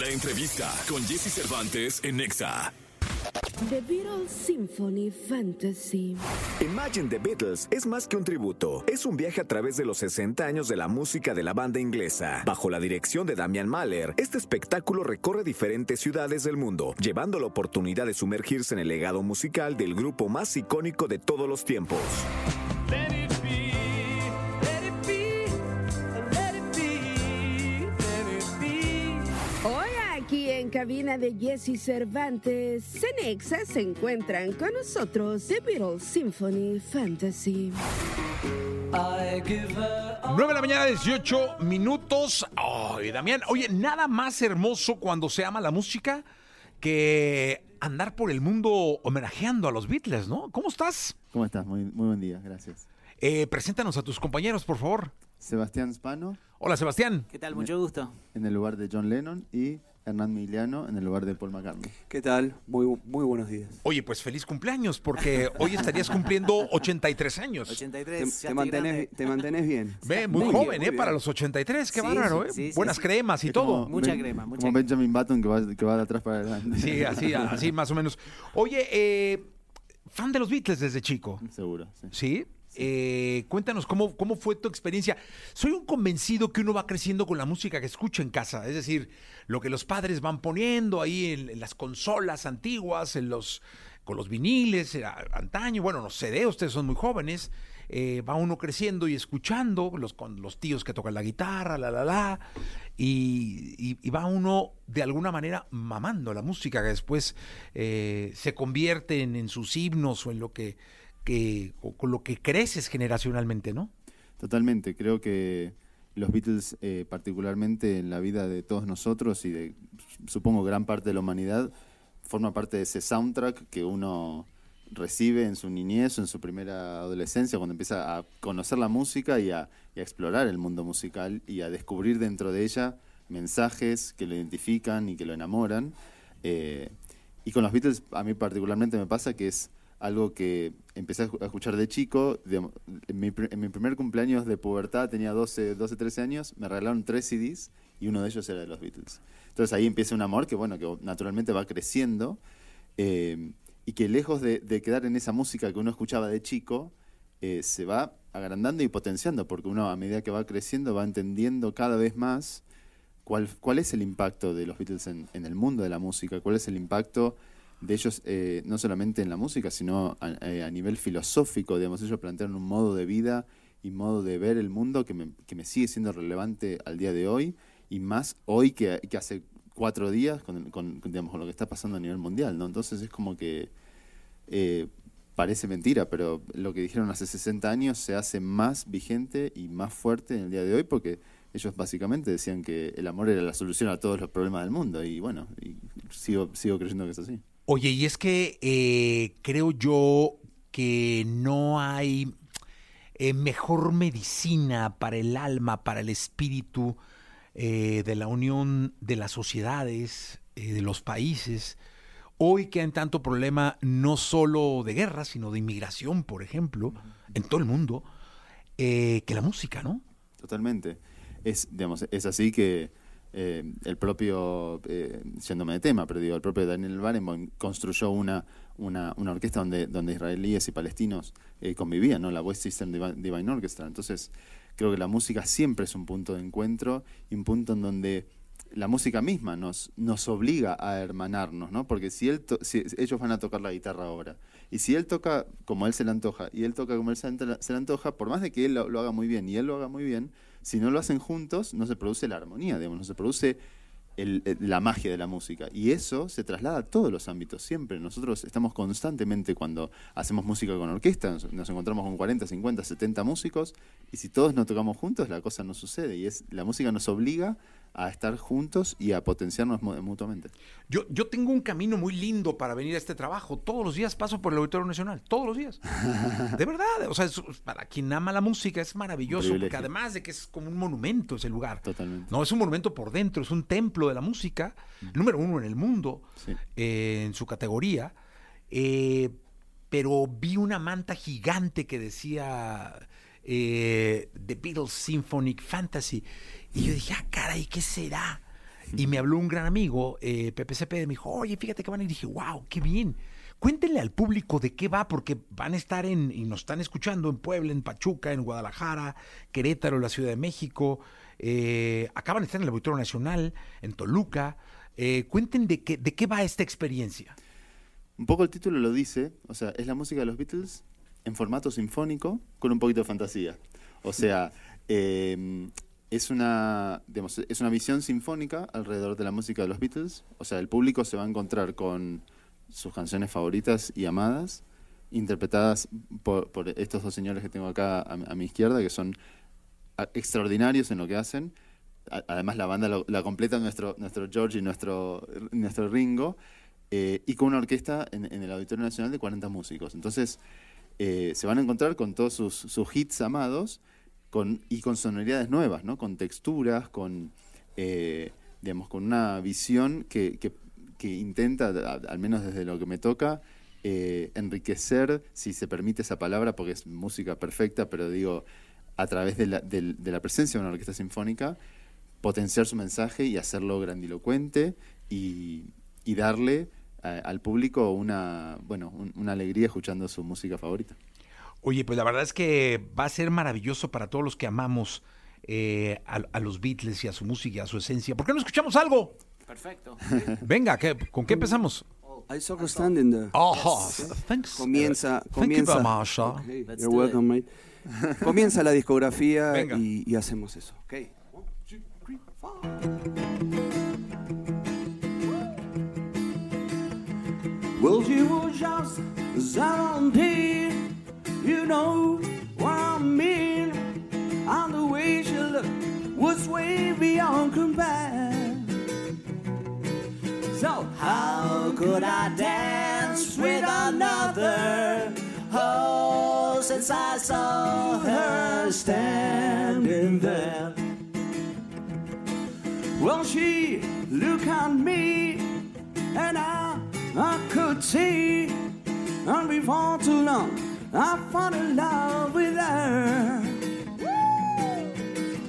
La entrevista con Jesse Cervantes en Nexa. The Beatles Symphony Fantasy. Imagine the Beatles es más que un tributo. Es un viaje a través de los 60 años de la música de la banda inglesa. Bajo la dirección de Damian Mahler, este espectáculo recorre diferentes ciudades del mundo, llevando la oportunidad de sumergirse en el legado musical del grupo más icónico de todos los tiempos. En cabina de Jesse Cervantes, Cenexa se encuentran con nosotros The Beatles Symphony Fantasy. 9 de la mañana, 18 minutos. Ay, Damián, oye, nada más hermoso cuando se ama la música que andar por el mundo homenajeando a los Beatles, ¿no? ¿Cómo estás? ¿Cómo estás? Muy, muy buen día, gracias. Eh, preséntanos a tus compañeros, por favor. Sebastián Spano Hola, Sebastián. ¿Qué tal? Mucho gusto. en el lugar de John Lennon y Hernán Miliano en el lugar de Paul McCartney. ¿Qué tal? Muy, muy buenos días. Oye, pues feliz cumpleaños, porque hoy estarías cumpliendo 83 años. Te, 83. ya te mantenés, te mantenés bien. Ve, muy, Muy joven, bien, ¿eh? muy Para los 83, qué Sí, bárbaro, ¿eh? sí, sí, Buenas sí. cremas y todo. como Mucha crema, mucha Como crema. Benjamin Button que va, que va de atrás para adelante. Sí, así, así más o menos. Oye, eh, fan de los Beatles desde chico, Seguro, sí. ¿sí? Eh, cuéntanos cómo, cómo fue tu experiencia. Soy un convencido que uno va creciendo con la música que escucha en casa, es decir, lo que los padres van poniendo ahí en, las consolas antiguas, en los con los viniles, eh, antaño, bueno, no sé, ustedes son muy jóvenes, eh, va uno creciendo y escuchando, los, con los tíos que tocan la guitarra, la, la, la, y, va uno de alguna manera mamando la música que después se convierte en sus himnos o en lo que, que con lo que creces generacionalmente, ¿no? Totalmente. Creo que los Beatles, eh, particularmente en la vida de todos nosotros y de, supongo, gran parte de la humanidad, forma parte de ese soundtrack que uno recibe en su niñez o en su primera adolescencia, cuando empieza a conocer la música y a, y a explorar el mundo musical y a descubrir dentro de ella mensajes que lo identifican y que lo enamoran. Eh, y con los Beatles, a mí particularmente me pasa que es algo que empecé a escu- a escuchar de chico. en, mi, primer cumpleaños de pubertad, tenía 12, 12, 13 años, me regalaron tres CDs y uno de ellos era de los Beatles. Entonces ahí empieza un amor que, bueno, que naturalmente va creciendo eh, y que lejos de, quedar en esa música que uno escuchaba de chico, eh, se va agrandando y potenciando, porque uno a medida que va creciendo va entendiendo cada vez más cuál, cuál es el impacto de los Beatles en el mundo de la música, cuál es el impacto de ellos eh, no solamente en la música, sino a, eh, a nivel filosófico, digamos, ellos plantearon un modo de vida y modo de ver el mundo que me, que me sigue siendo relevante al día de hoy, y más hoy que, que hace cuatro días con, con, digamos, con lo que está pasando a nivel mundial, ¿no? Entonces es como que eh, parece mentira, pero lo que dijeron hace 60 años se hace más vigente y más fuerte en el día de hoy porque ellos básicamente decían que el amor era la solución a todos los problemas del mundo y bueno, y sigo, sigo creyendo que es así. Oye, y es que eh, creo yo que no hay eh, mejor medicina para el alma, para el espíritu eh, de la unión de las sociedades, de los países. Hoy que hay tanto problema, no solo de guerra, sino de inmigración, por ejemplo, en todo el mundo, que la música, ¿no? Totalmente. Es, digamos, es así que eh, el propio, eh, de tema, pero digo, el propio Daniel Barenboim construyó una, una, una orquesta donde, donde israelíes y palestinos eh, convivían, ¿no? La West Divi- Divine Orchestra. Entonces, creo que la música siempre es un punto de encuentro y un punto en donde la música misma nos, nos obliga a hermanarnos, ¿no? Porque si, él to- si ellos van a tocar la guitarra ahora, y si él toca como él se le antoja, y él toca como él se, le antoja, por más de que él lo haga muy bien y él lo haga muy bien, si no lo hacen juntos, no se produce la armonía, digamos, no se produce el- la magia de la música. Y eso se traslada a todos los ámbitos, siempre. Nosotros estamos constantemente cuando hacemos música con orquesta, nos, nos encontramos con 40, 50, 70 músicos, y si todos no tocamos juntos, la cosa no sucede. Y es la música nos obliga a estar juntos y a potenciarnos mu- mutuamente. Yo, yo tengo un camino muy lindo para venir a este trabajo. Todos los días paso por el Auditorio Nacional, todos los días. De verdad, o sea, es- para quien ama la música es maravilloso, porque además de que es como un monumento ese lugar. Totalmente. No, es un monumento por dentro, es un templo de la música, número uno en el mundo, Sí. eh, en su categoría. Eh, pero vi una manta gigante que decía eh, The Beatles Symphonic Fantasy. Y yo dije, ah, caray, ¿qué será? y me habló un gran amigo, eh, Pepe Cepeda, me dijo, oye, fíjate que van. Y dije, wow, qué bien. Cuéntenle al público de qué va, porque van a estar en, y nos están escuchando en Puebla, en Pachuca, en Guadalajara, Querétaro, la Ciudad de México, eh, acaban de estar en el Auditorio Nacional, en Toluca. Eh, cuenten de qué, va esta experiencia. Un poco el título lo dice, o sea, es la música de los Beatles en formato sinfónico con un poquito de fantasía. O sea, eh, es, una, es una visión sinfónica alrededor de la música de los Beatles. O sea, el público se va a encontrar con sus canciones favoritas y amadas, interpretadas por, estos dos señores que tengo acá a, mi izquierda, que son extraordinarios en lo que hacen. Además, la banda la completa nuestro, nuestro George y nuestro, nuestro Ringo, eh, y con una orquesta en, el Auditorio Nacional de 40 músicos. Entonces, eh, se van a encontrar con todos sus hits amados con, y con sonoridades nuevas, ¿no? con texturas, con, eh, digamos, con una visión que, que- que intenta, al menos desde lo que me toca, eh, enriquecer, si se permite esa palabra, porque es música perfecta, pero digo, a través de la, del- de la presencia de una orquesta sinfónica, potenciar su mensaje y hacerlo grandilocuente y, darle eh, al público una, bueno, un- una alegría escuchando su música favorita. Oye, pues la verdad es que va a ser maravilloso para todos los que amamos eh, a, a los Beatles y a su música y a su esencia. ¿Por qué no escuchamos algo? Perfecto. Venga, ¿qué- ¿con qué empezamos? I saw her standing there. Oh, thanks. Comienza, Thank you comienza. Okay, Let's You're welcome, mate. Comienza la discografía y, y hacemos eso. Okay. One, two, three, four. Well, she was just 17, you know what I mean. And the way she looked was way beyond compare. So how could I dance with another? Oh, since I saw her standing there. Well, she looked at me, and I, I could see. And before too long, I fell in love with her.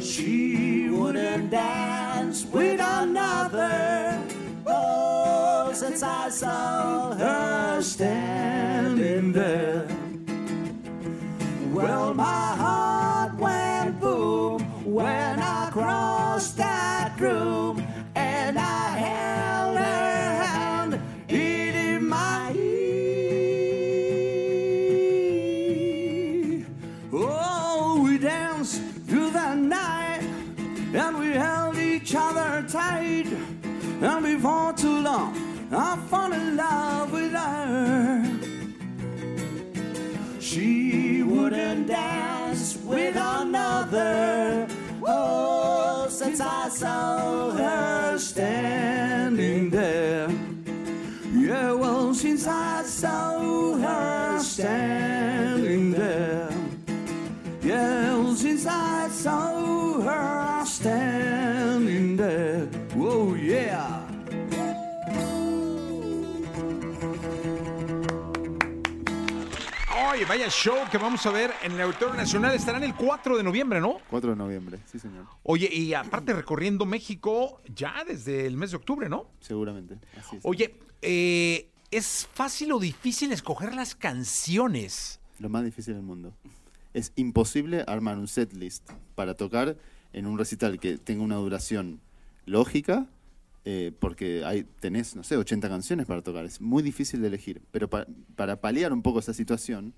She wouldn't dance with another. Oh, since I saw her standing there. Well, my heart went boom when I crossed that room another. Oh, since I saw her standing there. Yeah, well, since I saw her standing Oye, vaya show que vamos a ver en el Auditorio Nacional. Estarán el 4 de noviembre, ¿no? 4 de noviembre, sí señor, Oye, y aparte recorriendo México ya desde el mes de octubre, ¿no? seguramente. Así es. Oye, eh, ¿es fácil o difícil escoger las canciones? Lo más difícil del mundo. Es imposible armar un set list para tocar en un recital que tenga una duración lógica, eh, porque hay, tenés, no sé, 80 canciones para tocar. Es muy difícil de elegir. Pero pa- para paliar un poco esa situación,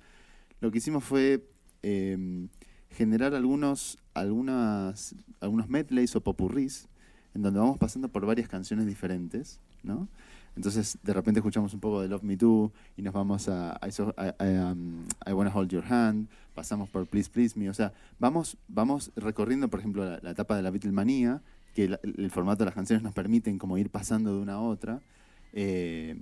lo que hicimos fue eh, generar algunos, algunas, algunos medleys o popurrís en donde vamos pasando por varias canciones diferentes, ¿no? Entonces, de repente escuchamos un poco de Love Me Do y nos vamos a I, I- um, I Wanna Hold Your Hand, pasamos por Please Please Me, o sea, vamos, vamos recorriendo, por ejemplo, la, la etapa de la Beatlemania, que la- el, formato de las canciones nos permiten como ir pasando de una a otra, eh,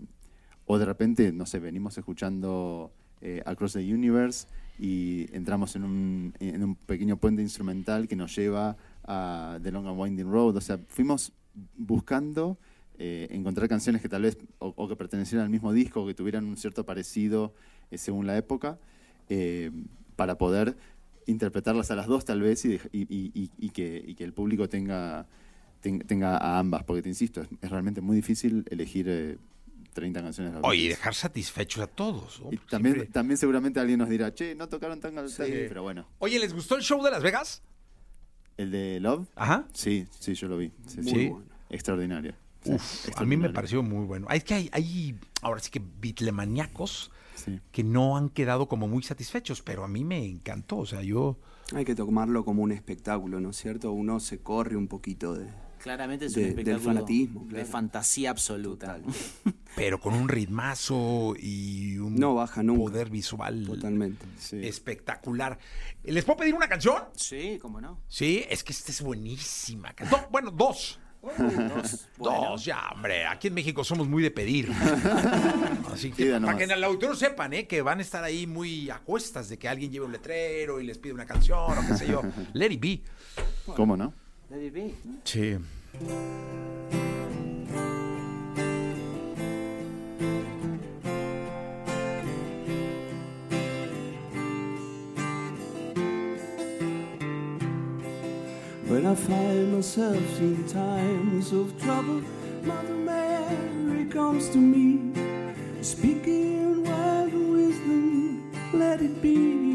o de repente, no sé, venimos escuchando eh, Across the Universe y entramos en un, en un pequeño puente instrumental que nos lleva a The Long and Winding Road. O sea, fuimos buscando eh, encontrar canciones que tal vez o, o que pertenecieran al mismo disco o que tuvieran un cierto parecido eh, según la época eh, para poder interpretarlas a las dos tal vez y, y- y- y- que, que el público tenga ten- tenga a ambas, porque te insisto, es, es realmente muy difícil elegir eh, 30 canciones. Oye, y dejar satisfechos a todos. ¿no? Y también, siempre- también seguramente alguien nos dirá, che, no tocaron tan tan- pero bueno. Oye, ¿les gustó el show de Las Vegas? ¿El de Love? Ajá. Sí, sí, yo lo vi. Sí, Muy sí. bueno. Extraordinario. Sí, Uf, a mí me extraordinario. pareció muy bueno. Es que hay, hay ahora sí que bitlemaníacos Sí. que no han quedado como muy satisfechos, pero a mí me encantó. O sea, yo. Hay que tomarlo como un espectáculo, ¿no es cierto? Uno se corre un poquito de... Claramente es de- un del espectáculo fanatismo, de claro. fantasía absoluta. Pero con un ritmazo y un No baja nunca. poder visual Totalmente. Sí. espectacular. ¿Les puedo pedir una canción? Sí, cómo no. Sí, es que esta es buenísima. Do- bueno, dos. Dos. Bueno. Dos, ya, hombre. Aquí en México somos muy de pedir. Así que, Pida para nomás. que en el auditorio sepan, ¿eh? Que van a estar ahí muy a cuestas de que alguien lleve un letrero y les pide una canción o qué sé yo. Let it be. ¿Cómo no? Let it be. Sí. When I find myself in times of trouble, Mother Mary comes to me, speaking word of wisdom, let it be.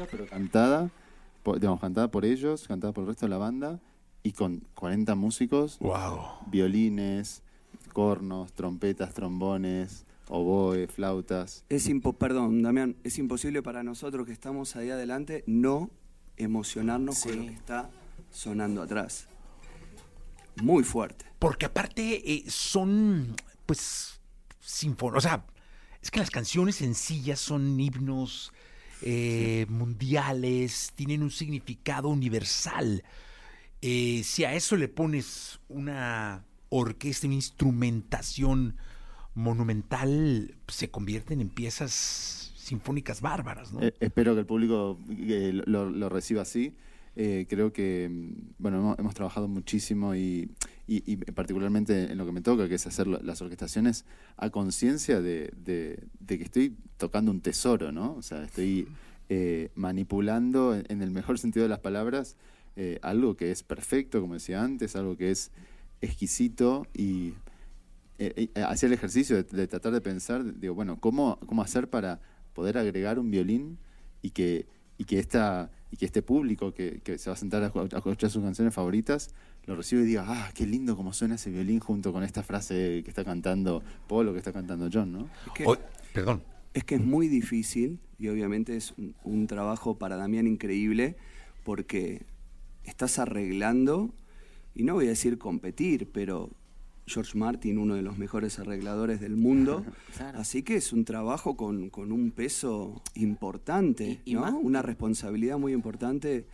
Música, pero cantada, por, digamos, cantada por ellos, cantada por el resto de la banda, y con 40 músicos, Wow. violines, cornos, trompetas, trombones, oboe, flautas. Es impo perdón, Damián, es imposible para nosotros que estamos ahí adelante no emocionarnos con lo que está sonando atrás. Muy fuerte. Porque aparte eh, son, pues, sinfónicos. O sea, es que las canciones sencillas son himnos eh, mundiales, tienen un significado universal. Eh, si a eso le pones una orquesta, una instrumentación monumental, se convierten en piezas sinfónicas bárbaras. Eh, espero que el público lo reciba así. Eh, creo que, mm, bueno, hemos, trabajado muchísimo y, particularmente en lo que me toca, que es hacer la- las orquestaciones a conciencia de, que estoy tocando un tesoro, ¿no? O sea, estoy eh, manipulando, en, el mejor sentido de las palabras, eh, algo que es perfecto, como decía antes, algo que es exquisito y hacía el ejercicio de, de tratar de pensar, digo, bueno, ¿cómo, ¿cómo hacer para poder agregar un violín y que, y que, esta, y que este público que, que se va a sentar a, escu- a escuchar sus canciones favoritas lo reciba y diga, ah, qué lindo como suena ese violín junto con esta frase que está cantando Paul o que está cantando John, ¿no? Es que, O- perdón. es que es muy difícil y obviamente es un, un trabajo para Damián increíble porque estás arreglando, y no voy a decir competir, pero George Martin, uno de los mejores arregladores del mundo, Claro. así que es un trabajo con, con un peso importante, Y- y ¿no? más- una responsabilidad muy importante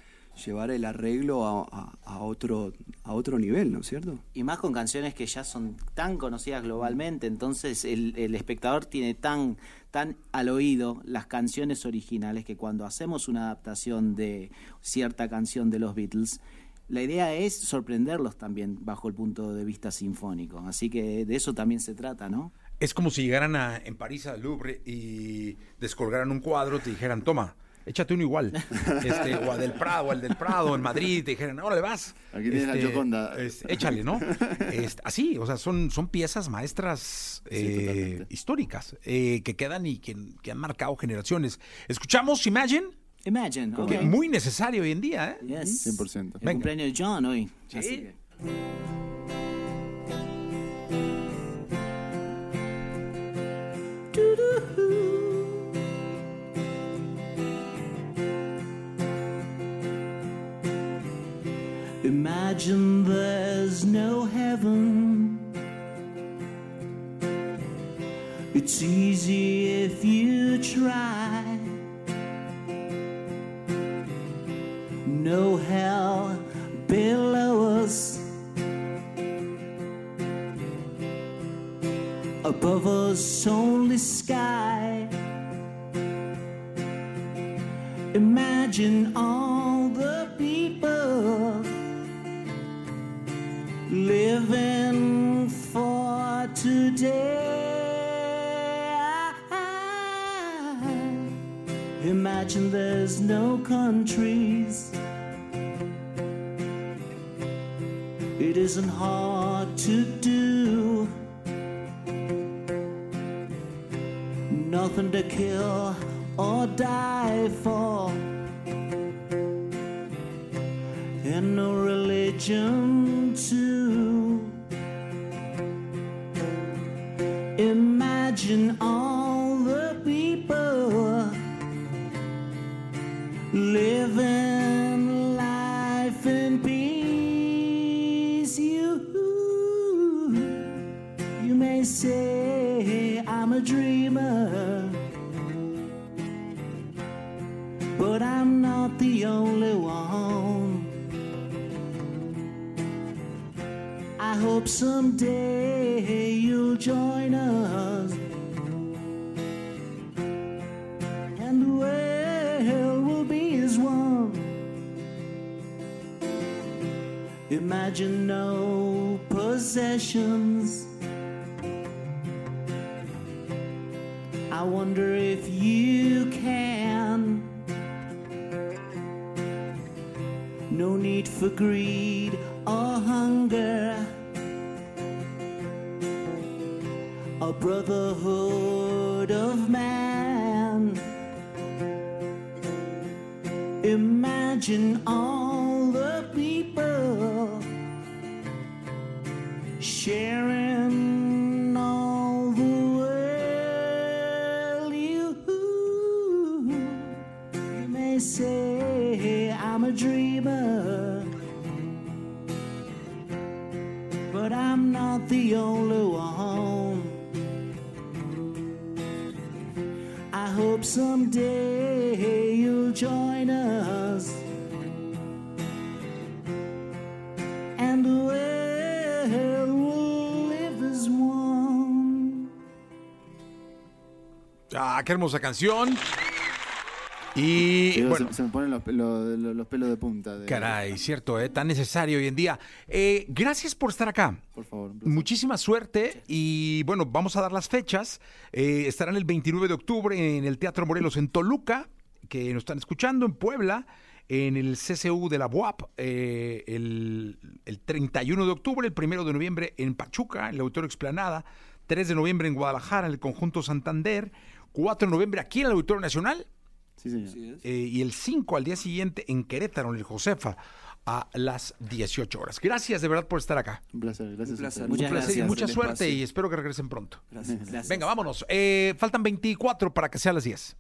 llevar el arreglo a, a- a otro, a otro nivel, ¿no es cierto? Y más con canciones que ya son tan conocidas globalmente, entonces el, el espectador tiene tan, tan al oído las canciones originales que cuando hacemos una adaptación de cierta canción de los Beatles, la idea es sorprenderlos también bajo el punto de vista sinfónico. Así que de eso también se trata, ¿no? Es como si llegaran a, en París al Louvre y descolgaran un cuadro, te dijeran, toma, échate uno igual. Este, o al del Prado, o al del Prado en Madrid, te dijeran, órale vas. Aquí tienes la Este, es- échale, ¿no? Este, así, o sea, son, son piezas maestras eh, históricas eh, que quedan y que, que han marcado generaciones. Escuchamos Imagine, Imagine. Okay. Muy necesario hoy en día, ¿eh? Yes. 100%. El Venga. cumpleaños de John hoy. ¿Sí? Así que. Imagine there's no heaven. It's easy if you try. Above us, only sky. Imagine all the people living for today. Imagine there's no countries. It isn't hard to do. Nothing to kill or die for. And no religion to Imagine all the people living life in peace. You, you may say I'm a dreamer, someday you'll join us. And the world will be as one. Imagine no possessions. I wonder if you can. No need for greed or hunger. A brotherhood of man. Imagine all the people sharing all the world. You, may say I'm a dreamer, but I'm not the only one. Hope someday you'll join us. And will live as one. Ah, qué hermosa canción. Y Digo, bueno, se, se me ponen los, los- los pelos de punta. de- caray, cierto, ¿eh? tan necesario hoy en día. Eh, gracias por estar acá. Por favor. Muchísima suerte y bueno, vamos a dar las fechas. Eh, estarán el 29 de octubre en el Teatro Morelos en Toluca, que nos están escuchando, en Puebla, en el CCU de la UAP, eh, el, el 31 de octubre, el 1 de noviembre en Pachuca, en el Auditorio Explanada, 3 de noviembre en Guadalajara, en el Conjunto Santander, 4 de noviembre aquí en el Auditorio Nacional Sí, señor. Eh, y el 5 al día siguiente en Querétaro, en el Josefa, a las 18 horas. Gracias de verdad por estar acá. Un placer. Gracias. Un placer. Muchas Un placer y gracias. mucha suerte y espero que regresen pronto. Gracias. Gracias. Venga, vámonos. Eh, faltan 24 para que sea las 10.